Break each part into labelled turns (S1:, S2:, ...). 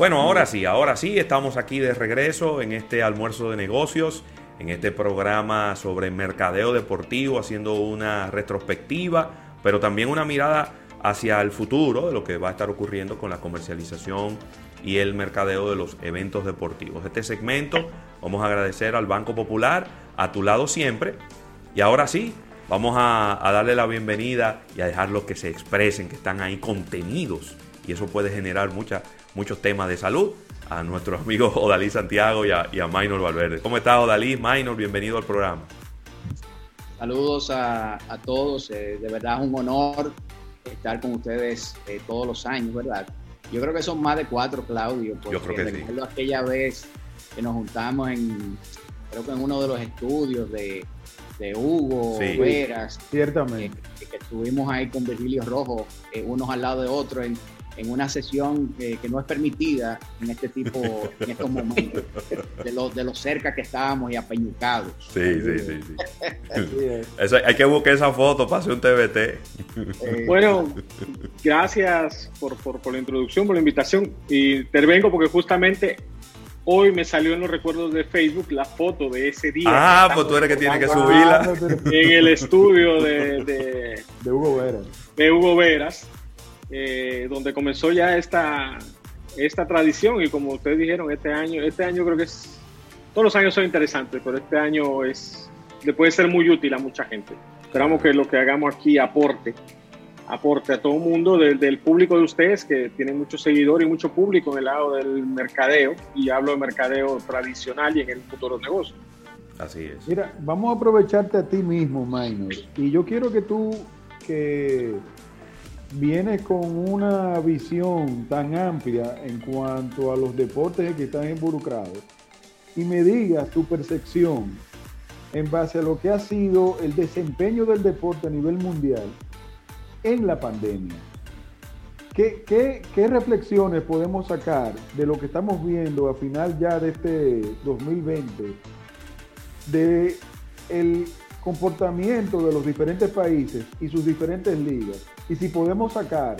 S1: Bueno, ahora sí, ahora sí, estamos aquí de regreso en este almuerzo de negocios, en este programa sobre mercadeo deportivo, haciendo una retrospectiva, pero también una mirada hacia el futuro de lo que va a estar ocurriendo con la comercialización y el mercadeo de los eventos deportivos. Este segmento vamos a agradecer al Banco Popular, a tu lado siempre. Y ahora sí, vamos a, darle la bienvenida y a dejarlos que se expresen, que están ahí contenidos. Y eso puede generar mucha, muchos temas de salud a nuestros amigos Odalí Santiago y a, y Maynor Valverde. ¿Cómo estás, Odalí? Maynor, bienvenido al programa.
S2: Saludos a, todos, eh, de verdad es un honor estar con ustedes eh, todos los años, ¿verdad? Yo creo que son más de cuatro, Claudio.
S1: Yo creo que sí.
S2: aquella vez que nos juntamos en, creo que en uno de los estudios de, Hugo Veras.
S3: Ciertamente.
S2: Eh, que estuvimos ahí con Virgilio Rojo, unos al lado de otros, en, en una sesión que no es permitida en este tipo, en estos momentos, de lo, de lo cerca que estábamos y apeñucados.
S1: Sí, sí, sí. sí. hay que buscar esa foto para hacer un TBT.
S3: Eh, bueno, gracias por, por, por, la introducción, por la invitación. Y intervengo porque justamente hoy me salió en los recuerdos de Facebook la foto de ese día.
S1: Ah, pues tú eres que tiene que subirla.
S3: En el estudio de, de,
S2: de Hugo Veras.
S3: De Hugo Veras eh, donde comenzó ya esta, esta tradición y como ustedes dijeron, este año, este año creo que es, todos los años son interesantes, pero este año es, le puede ser muy útil a mucha gente. Esperamos que lo que hagamos aquí aporte, aporte a todo el mundo, del, público de ustedes, que tienen muchos seguidores y mucho público en el lado del mercadeo, y hablo de mercadeo tradicional y en el futuro de negocios.
S1: Así es.
S4: Mira, vamos a aprovecharte a ti mismo, Minor, y yo quiero que tú, que vienes con una visión tan amplia en cuanto a los deportes en que están involucrados y me digas tu percepción en base a lo que ha sido el desempeño del deporte a nivel mundial en la pandemia. ¿Qué, qué reflexiones podemos sacar de lo que estamos viendo a final ya de este 2020 de el comportamiento de los diferentes países y sus diferentes ligas y si podemos sacar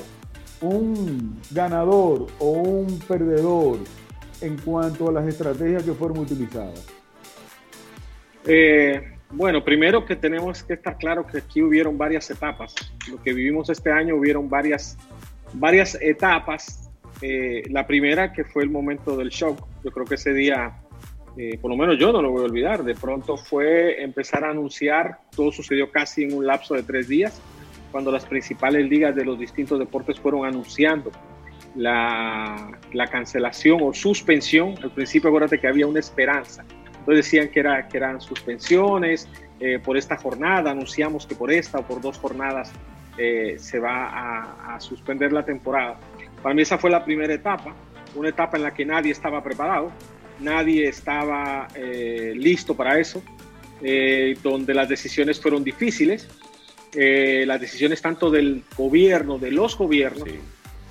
S4: un ganador o un perdedor en cuanto a las estrategias que fueron utilizadas?
S3: Eh, bueno, primero que tenemos que estar claro que aquí hubieron varias etapas. Lo que vivimos este año hubieron varias, varias etapas. Eh, la primera que fue el momento del shock. Yo creo que ese día, eh, por lo menos yo no lo voy a olvidar, de pronto fue empezar a anunciar, todo sucedió casi en un lapso de tres días cuando las principales ligas de los distintos deportes fueron anunciando la, la cancelación o suspensión. Al principio, acuérdate que había una esperanza. Entonces decían que, era, que eran suspensiones eh, por esta jornada, anunciamos que por esta o por dos jornadas eh, se va a, a, suspender la temporada. Para mí esa fue la primera etapa, una etapa en la que nadie estaba preparado, nadie estaba eh, listo para eso, donde las decisiones fueron difíciles, eh, las decisiones tanto del gobierno, de los gobiernos,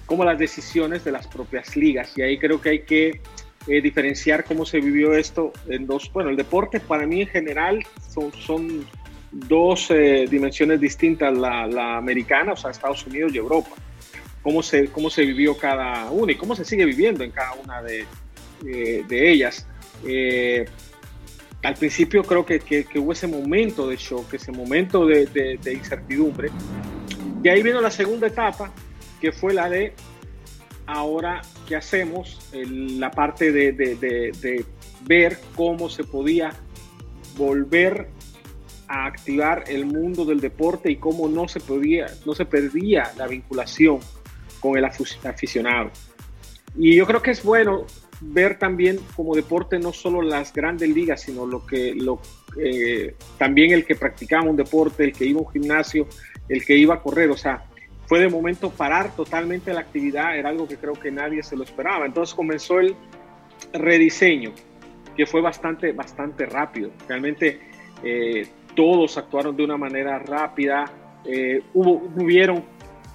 S3: como las decisiones de las propias ligas. Y ahí creo que hay que eh, diferenciar cómo se vivió esto en dos. Bueno, el deporte para mí en general son, son dos eh, dimensiones distintas, la, la, americana, o sea, Estados Unidos y Europa. Cómo se, cómo se vivió cada una y cómo se sigue viviendo en cada una de, de ellas al principio creo que, que, hubo ese momento de shock, ese momento de, incertidumbre. Y ahí vino la segunda etapa, que fue la de ahora qué hacemos, la parte de, de, ver cómo se podía volver a activar el mundo del deporte y cómo no se podía, no se perdía la vinculación con el aficionado. Y yo creo que es bueno ver también como deporte no solo las grandes ligas, sino lo que lo, eh, también el que practicaba un deporte, el que iba a un gimnasio, el que iba a correr, o sea, fue de momento parar totalmente la actividad, era algo que creo que nadie se lo esperaba. Entonces comenzó el rediseño, que fue bastante, bastante rápido. Realmente eh, todos actuaron de una manera rápida, eh, hubo, hubieron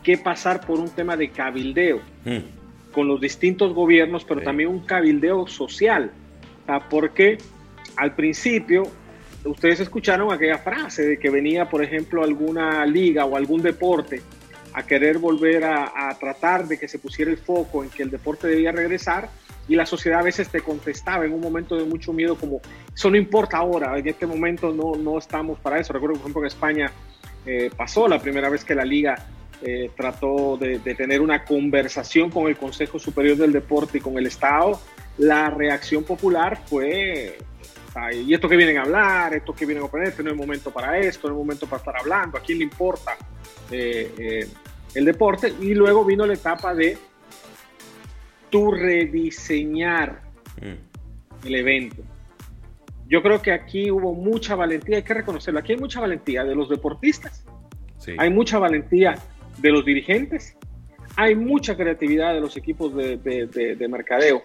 S3: que pasar por un tema de cabildeo. Hmm con los distintos gobiernos, pero también un cabildeo social. porque al principio ustedes escucharon aquella frase de que venía, por ejemplo, alguna liga o algún deporte a querer volver a, a, tratar de que se pusiera el foco en que el deporte debía regresar y la sociedad a veces te contestaba en un momento de mucho miedo como, eso no importa ahora, en este momento no, no estamos para eso. Recuerdo, por ejemplo, que España eh, pasó la primera vez que la liga eh, trató de, de, tener una conversación con el Consejo Superior del Deporte y con el Estado, la reacción popular fue, y esto que vienen a hablar, esto que vienen a poner, este no es momento para esto, no es momento para estar hablando, a quién le importa eh, el deporte. Y luego vino la etapa de tú rediseñar mm. el evento. Yo creo que aquí hubo mucha valentía, hay que reconocerlo, aquí hay mucha valentía de los deportistas, sí. hay mucha valentía de los dirigentes, hay mucha creatividad de los equipos de, de, de, de mercadeo.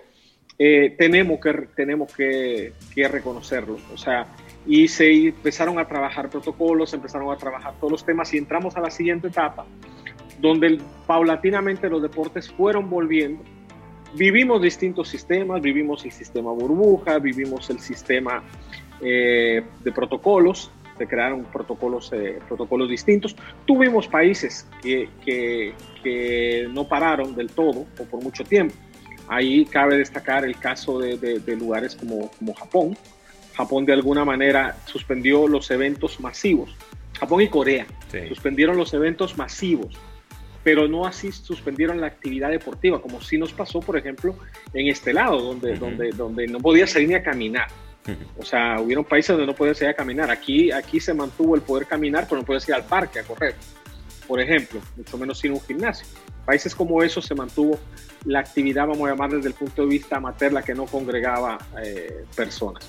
S3: Eh, tenemos que, tenemos que, reconocerlo. O sea, y se empezaron a trabajar protocolos, empezaron a trabajar todos los temas y entramos a la siguiente etapa, donde paulatinamente los deportes fueron volviendo vivimos distintos sistemas, vivimos el sistema burbuja, vivimos el sistema eh, de protocolos, se crearon protocolos, eh, protocolos distintos. Tuvimos países que, que, que, no pararon del todo o por mucho tiempo. Ahí cabe destacar el caso de, de, de lugares como, como Japón. Japón de alguna manera suspendió los eventos masivos. Japón y Corea sí. suspendieron los eventos masivos pero no así suspendieron la actividad deportiva, como sí nos pasó, por ejemplo, en este lado, donde, uh -huh. donde, donde no podía salir ni a caminar. O sea, hubieron países donde no podía salir a caminar. Aquí, aquí se mantuvo el poder caminar, pero no podía ir al parque a correr, por ejemplo, mucho menos sin un gimnasio. Países como esos se mantuvo la actividad, vamos a llamar desde el punto de vista amateur, la que no congregaba eh, personas.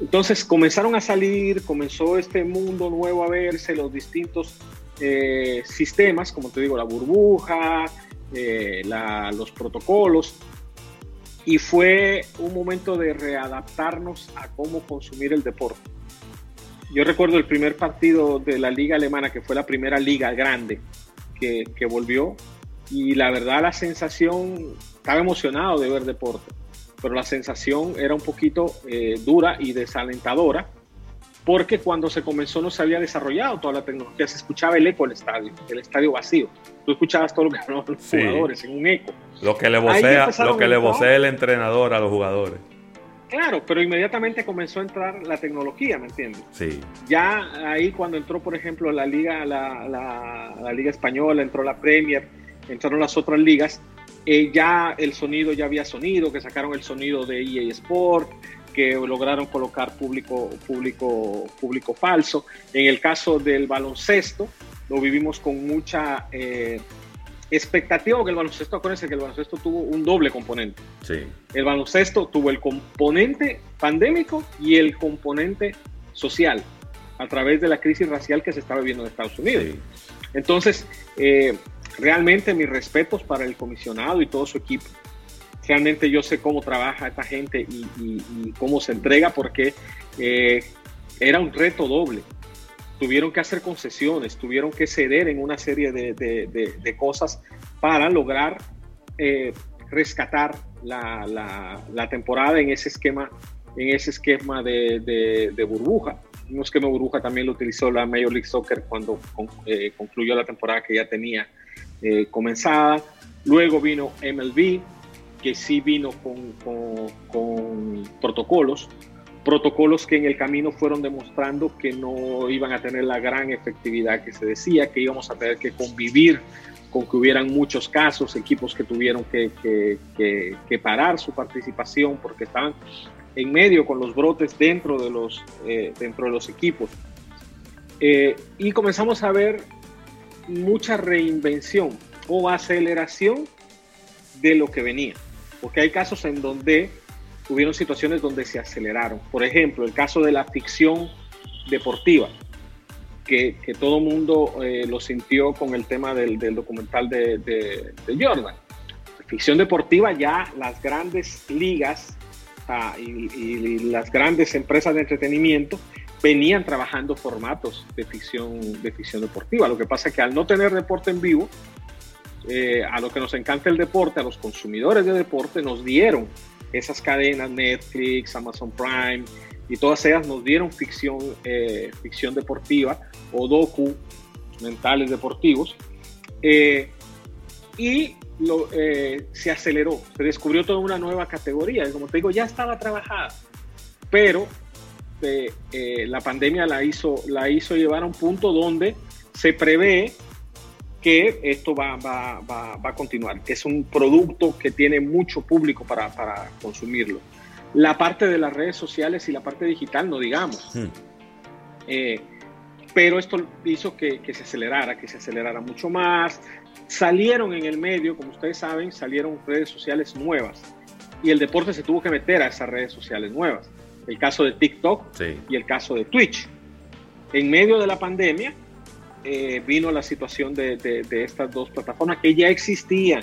S3: Entonces comenzaron a salir, comenzó este mundo nuevo a verse, los distintos eh, sistemas, como te digo, la burbuja, eh, la, los protocolos, y fue un momento de readaptarnos a cómo consumir el deporte. Yo recuerdo el primer partido de la liga alemana, que fue la primera liga grande que, que volvió, y la verdad la sensación, estaba emocionado de ver deporte, pero la sensación era un poquito eh, dura y desalentadora porque cuando se comenzó no se había desarrollado toda la tecnología, se escuchaba el eco del estadio, el estadio vacío. Tú escuchabas todo lo que hablaban los sí. jugadores en un eco.
S1: Lo que le vocea, lo que le vocea el entrenador a los jugadores.
S3: Claro, pero inmediatamente comenzó a entrar la tecnología, ¿me entiendes?
S1: Sí.
S3: Ya ahí cuando entró, por ejemplo, la liga, la, la, la liga española, entró la Premier, entraron las otras ligas, eh, ya el sonido ya había sonido, que sacaron el sonido de EA Sport, que lograron colocar público, público, público falso. En el caso del baloncesto, lo vivimos con mucha eh, expectativa, porque el baloncesto, acuérdense que el baloncesto tuvo un doble componente.
S1: Sí.
S3: El baloncesto tuvo el componente pandémico y el componente social, a través de la crisis racial que se estaba viviendo en Estados Unidos. Sí. Entonces, eh, realmente mis respetos para el comisionado y todo su equipo realmente yo sé cómo trabaja esta gente y, cómo se entrega porque eh, era un reto doble. Tuvieron que hacer concesiones, tuvieron que ceder en una serie de, cosas para lograr eh, rescatar la, temporada en ese esquema, en ese esquema de, burbuja. Un esquema de burbuja también lo utilizó la Major League Soccer cuando eh, concluyó la temporada que ya tenía comenzada. Luego vino MLB, que sí vino con, protocolos, protocolos que en el camino fueron demostrando que no iban a tener la gran efectividad que se decía, que íbamos a tener que convivir con que hubieran muchos casos, equipos que tuvieron que, parar su participación porque estaban en medio con los brotes dentro de los, eh, dentro de los equipos. Eh, y comenzamos a ver mucha reinvención o aceleración de lo que venía porque hay casos en donde hubieron situaciones donde se aceleraron. Por ejemplo, el caso de la ficción deportiva, que, que todo mundo eh, lo sintió con el tema del, del documental de, de, de, Jordan. Ficción deportiva ya las grandes ligas ah, y, y, las grandes empresas de entretenimiento venían trabajando formatos de ficción, de ficción deportiva. Lo que pasa es que al no tener deporte en vivo, eh, a lo que nos encanta el deporte, a los consumidores de deporte, nos dieron esas cadenas, Netflix, Amazon Prime, y todas ellas nos dieron ficción, eh, ficción deportiva o docu mentales deportivos. Eh, y se aceleró, se descubrió toda una nueva categoría. Como te digo, ya estaba trabajada, pero la pandemia la hizo, la hizo llevar a un punto donde se prevé que esto va, va, va, va a continuar, es un producto que tiene mucho público para, para, consumirlo. La parte de las redes sociales y la parte digital, no digamos. Hmm. Eh, pero esto hizo que, que, se acelerara, que se acelerara mucho más. Salieron en el medio, como ustedes saben, salieron redes sociales nuevas y el deporte se tuvo que meter a esas redes sociales nuevas el caso de TikTok y el caso de Twitch. En medio de la pandemia eh, vino la situación de, estas dos plataformas que ya existían,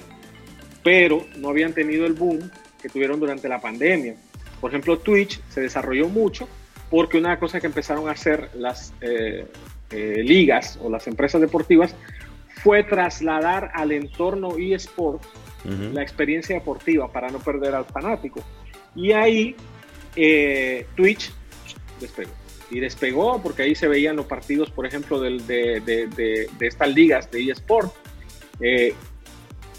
S3: pero no habían tenido el boom que tuvieron durante la pandemia. Por ejemplo, Twitch se desarrolló mucho porque una cosa que empezaron a hacer las eh, eh, ligas o las empresas deportivas fue trasladar al entorno eSport la experiencia deportiva para no perder al fanático. Y ahí eh, Twitch despegó. Y despegó porque ahí se veían los partidos, por ejemplo, de, de, estas ligas de eSport. Eh,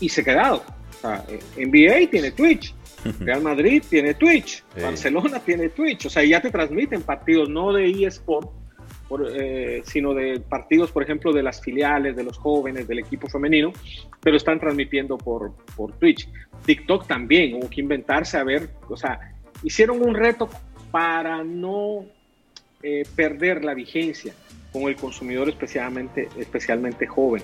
S3: y se quedado. O NBA tiene Twitch, Real Madrid tiene Twitch, Barcelona tiene Twitch. O sea, ya te transmiten partidos no de eSport, eh, sino de partidos, por ejemplo, de las filiales, de los jóvenes, del equipo femenino, pero están transmitiendo por, por Twitch. TikTok también, hubo que inventarse a ver, o sea, hicieron un reto para no eh, perder la vigencia con el consumidor especialmente, especialmente joven.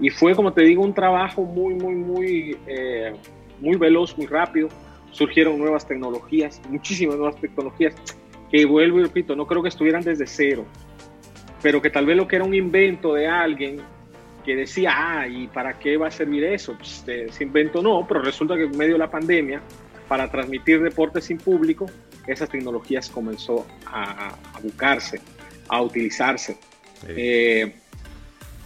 S3: Y fue, como te digo, un trabajo muy, muy, muy, eh, muy veloz, muy rápido. Surgieron nuevas tecnologías, muchísimas nuevas tecnologías, que vuelvo y repito, no creo que estuvieran desde cero, pero que tal vez lo que era un invento de alguien que decía, ah, ¿y para qué va a servir eso? Pues, ese invento no, pero resulta que en medio de la pandemia para transmitir deportes sin público, esas tecnologías comenzó a, buscarse, a utilizarse. Eh,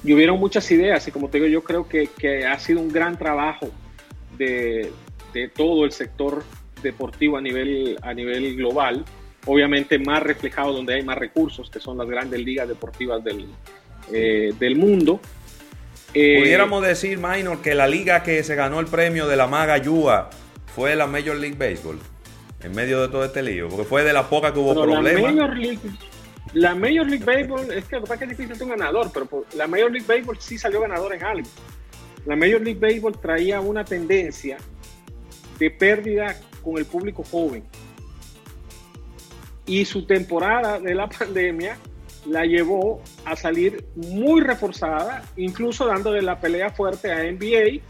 S3: y hubieron muchas ideas y como te digo, yo creo que, que ha sido un gran trabajo de, de, todo el sector deportivo a nivel, a nivel global, obviamente más reflejado donde hay más recursos, que son las grandes ligas deportivas del, eh, del mundo.
S1: Eh, Pudiéramos decir, Minor, que la liga que se ganó el premio de la Maga Yua fue la Major League Baseball en medio de todo este lío? Porque fue de la poca que hubo problemas.
S3: La Major League, la Major League Baseball, es que lo que es difícil ser un ganador, pero la Major League Baseball sí salió ganador en algo. La Major League Baseball traía una tendencia de pérdida con el público joven. Y su temporada de la pandemia la llevó a salir muy reforzada, incluso dándole la pelea fuerte a NBA,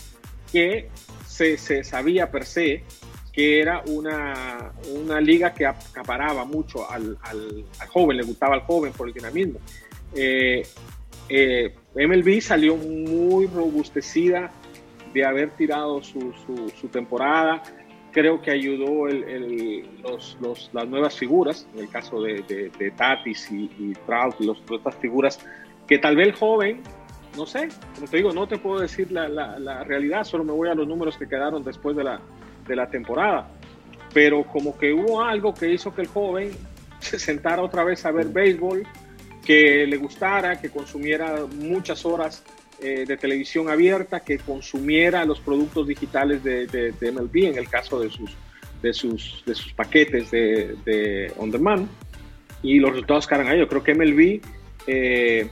S3: que se, sabía per se que era una, una liga que acaparaba mucho al, al, joven, le gustaba al joven por el dinamismo. Eh, eh, MLB salió muy robustecida de haber tirado su, su, temporada. Creo que ayudó el, los, los, las nuevas figuras, en el caso de, de, Tatis y, y Trout, los, otras figuras, que tal vez el joven no sé, como te digo, no te puedo decir la, la, realidad, solo me voy a los números que quedaron después de la, de la temporada. Pero como que hubo algo que hizo que el joven se sentara otra vez a ver béisbol, que le gustara, que consumiera muchas horas eh, de televisión abierta, que consumiera los productos digitales de, de, MLB, en el caso de sus, de sus, de sus paquetes de, de on demand. Y los resultados que ahí. Yo creo que MLB eh,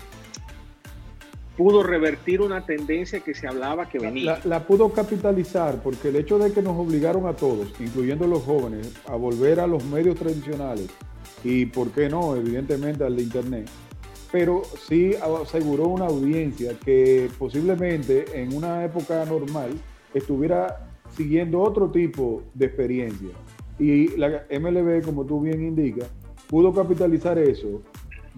S3: pudo revertir una tendencia que se hablaba que venía.
S4: La, pudo capitalizar porque el hecho de que nos obligaron a todos, incluyendo los jóvenes, a volver a los medios tradicionales y, ¿por qué no?, evidentemente al de Internet, pero sí aseguró una audiencia que posiblemente en una época normal estuviera siguiendo otro tipo de experiencia. Y la MLB, como tú bien indicas, pudo capitalizar eso,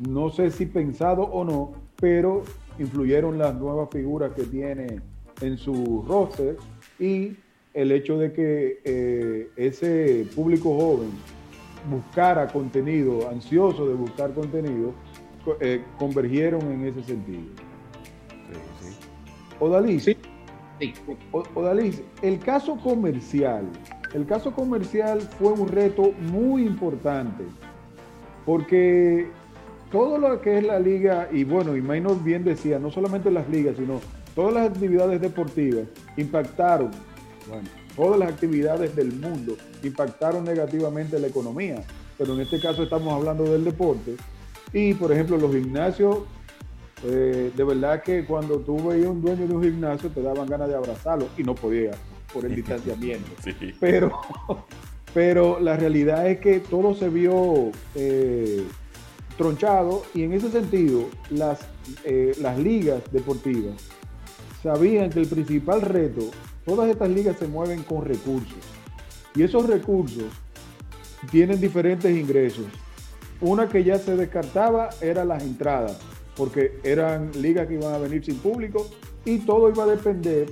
S4: no sé si pensado o no, pero influyeron las nuevas figuras que tiene en su roster y el hecho de que eh, ese público joven buscara contenido, ansioso de buscar contenido, eh, convergieron en ese sentido. Sí, sí. El caso comercial, el caso comercial fue un reto muy importante porque todo lo que es la liga, y bueno, y Maynor bien decía, no solamente las ligas, sino todas las actividades deportivas impactaron, bueno, todas las actividades del mundo impactaron negativamente la economía, pero en este caso estamos hablando del deporte. Y por ejemplo, los gimnasios, eh, de verdad que cuando tú veías un dueño de un gimnasio te daban ganas de abrazarlo y no podía por el distanciamiento. Pero, pero la realidad es que todo se vio eh, tronchado y en ese sentido las, eh, las ligas deportivas sabían que el principal reto, todas estas ligas se mueven con recursos y esos recursos tienen diferentes ingresos. Una que ya se descartaba era las entradas, porque eran ligas que iban a venir sin público y todo iba a depender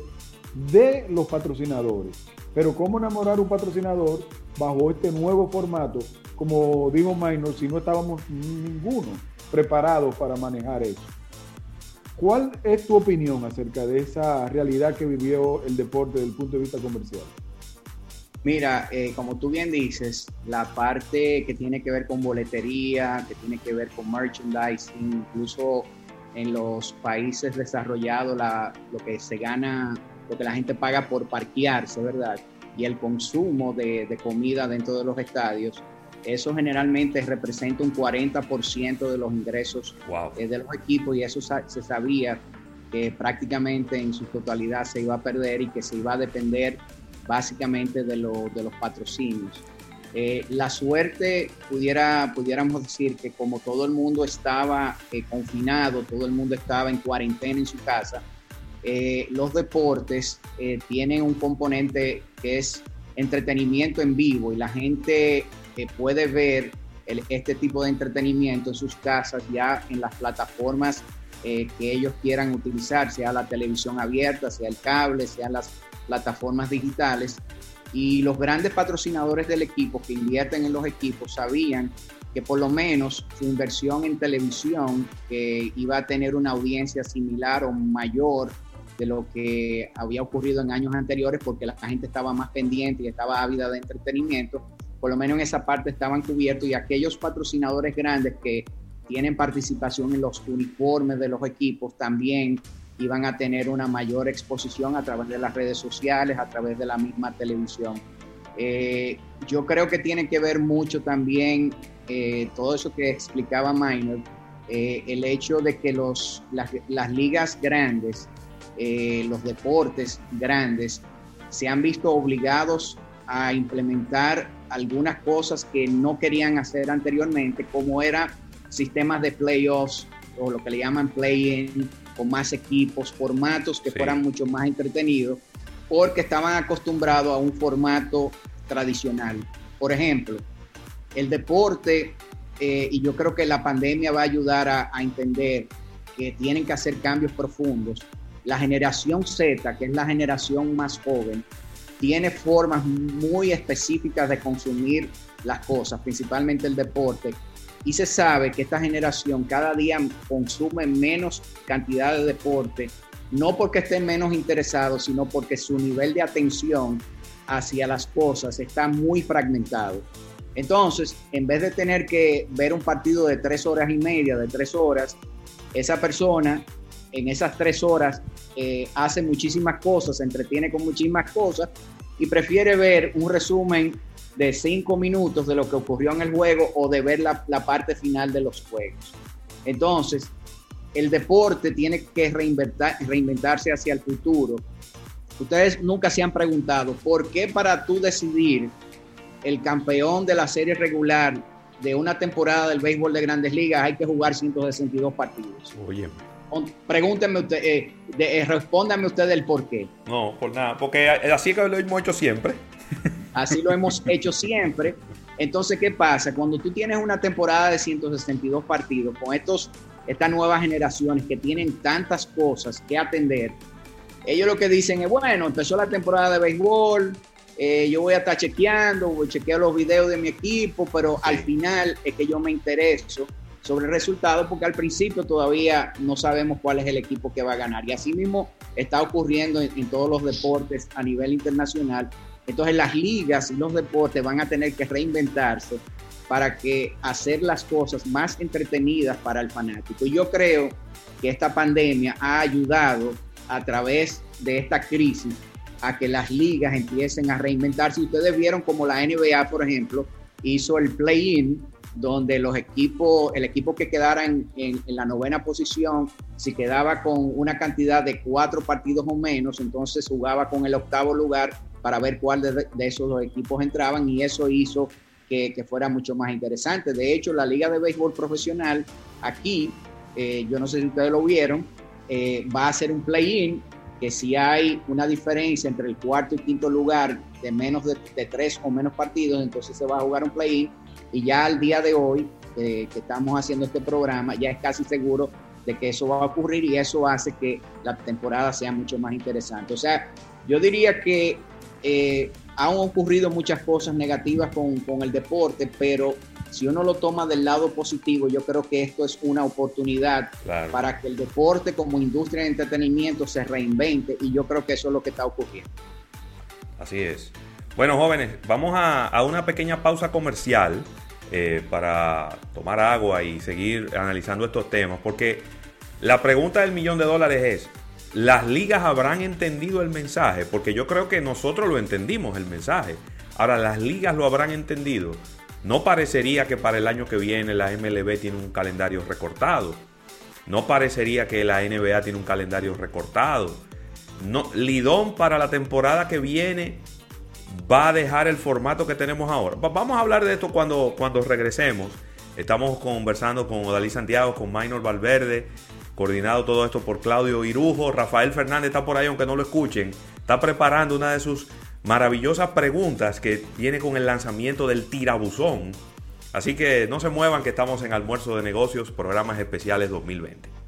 S4: de los patrocinadores. Pero cómo enamorar un patrocinador bajo este nuevo formato, como dijo Minor, si no estábamos ninguno preparados para manejar eso. ¿Cuál es tu opinión acerca de esa realidad que vivió el deporte desde el punto de vista comercial?
S2: Mira, eh, como tú bien dices, la parte que tiene que ver con boletería, que tiene que ver con merchandising, incluso en los países desarrollados, lo que se gana, lo que la gente paga por parquearse, ¿verdad? Y el consumo de, comida dentro de los estadios, eso generalmente representa un 40% de los ingresos eh, de los equipos y eso se sabía que prácticamente en su totalidad se iba a perder y que se iba a depender básicamente de, de los patrocinios. Eh, la suerte, pudiera, pudiéramos decir que como todo el mundo estaba eh, confinado, todo el mundo estaba en cuarentena en su casa, eh, los deportes tienen un componente que es entretenimiento en vivo y la gente puede ver este tipo de entretenimiento en sus casas ya en las plataformas que ellos quieran utilizar, sea la televisión abierta, sea el cable, sean las plataformas digitales. Y los grandes patrocinadores del equipo que invierten en los equipos sabían que por lo menos su inversión en televisión iba a tener una audiencia similar o mayor de lo que había ocurrido en años anteriores porque la gente estaba más pendiente y estaba ávida de entretenimiento, por lo menos en esa parte estaban cubiertos y aquellos patrocinadores grandes que tienen participación en los uniformes de los equipos también iban a tener una mayor exposición a través de las redes sociales, a través de la misma televisión. Eh, yo creo que tiene que ver mucho también eh, todo eso que explicaba Minor, eh, el hecho de que los, las, ligas grandes, los deportes grandes, se han visto obligados a implementar algunas cosas que no querían hacer anteriormente, como eran sistemas de playoffs o lo que le llaman play-in, con más equipos, formatos que fueran mucho más entretenidos, porque estaban acostumbrados a un formato tradicional. Por ejemplo, el deporte, eh, y yo creo que la pandemia va a ayudar a, a entender que tienen que hacer cambios profundos. La generación Z, que es la generación más joven, tiene formas muy específicas de consumir las cosas, principalmente el deporte, y se sabe que esta generación cada día consume menos cantidad de deporte, no porque estén menos interesados, sino porque su nivel de atención hacia las cosas está muy fragmentado. Entonces, en vez de tener que ver un partido de tres horas y media, de tres horas, esa persona en esas tres horas eh, hace muchísimas cosas, se entretiene con muchísimas cosas y prefiere ver un resumen de cinco minutos de lo que ocurrió en el juego o de ver la, parte final de los juegos. Entonces, el deporte tiene que reinventar, reinventarse hacia el futuro. Ustedes nunca se han preguntado por qué para tú decidir el campeón de la serie regular de una temporada del béisbol de grandes ligas hay que jugar 162 partidos. Oye. Pregúntenme usted, eh, eh, respóndanme usted el por qué.
S1: No, por nada, porque así que lo hemos hecho siempre.
S2: Así lo hemos hecho siempre. Entonces, ¿qué pasa? Cuando tú tienes una temporada de 162 partidos con estos, estas nuevas generaciones que tienen tantas cosas que atender, ellos lo que dicen es, bueno, empezó la temporada de béisbol, eh, yo voy a estar chequeando, voy a chequear los videos de mi equipo, pero al final es que yo me intereso sobre el resultado porque al principio todavía no sabemos cuál es el equipo que va a ganar. Y así mismo está ocurriendo en todos los deportes a nivel internacional entonces las ligas y los deportes van a tener que reinventarse para que hacer las cosas más entretenidas para el fanático. Yo creo que esta pandemia ha ayudado a través de esta crisis a que las ligas empiecen a reinventarse. Ustedes vieron como la NBA, por ejemplo, hizo el play-in, donde los equipos, el equipo que quedara en, la novena posición, si quedaba con una cantidad de cuatro partidos o menos, entonces jugaba con el octavo lugar para ver cuál de, esos dos equipos entraban y eso hizo que, fuera mucho más interesante. De hecho, la Liga de Béisbol Profesional aquí, eh, yo no sé si ustedes lo vieron, eh, va a ser un play-in que si hay una diferencia entre el cuarto y quinto lugar de menos de, tres o menos partidos, entonces se va a jugar un play-in y ya al día de hoy eh, que estamos haciendo este programa, ya es casi seguro de que eso va a ocurrir y eso hace que la temporada sea mucho más interesante. O sea, yo diría que eh, han ocurrido muchas cosas negativas con, con el deporte, pero si uno lo toma del lado positivo, yo creo que esto es una oportunidad para que el deporte como industria de entretenimiento se reinvente y yo creo que eso es lo que está ocurriendo.
S1: Así es. Bueno, jóvenes, vamos a, una pequeña pausa comercial eh, para tomar agua y seguir analizando estos temas, porque la pregunta del millón de dólares es, ¿las ligas habrán entendido el mensaje? Porque yo creo que nosotros lo entendimos, el mensaje. Ahora, ¿las ligas lo habrán entendido? No parecería que para el año que viene la MLB tiene un calendario recortado. No parecería que la NBA tiene un calendario recortado. No, Lidón para la temporada que viene va a dejar el formato que tenemos ahora. Vamos a hablar de esto cuando, cuando regresemos. Estamos conversando con Odalí Santiago, con Minor Valverde, coordinado todo esto por Claudio Irujo. Rafael Fernández está por ahí, aunque no lo escuchen. Está preparando una de sus maravillosas preguntas que tiene con el lanzamiento del tirabuzón. Así que no se muevan que estamos en Almuerzo de Negocios, programas especiales 2020.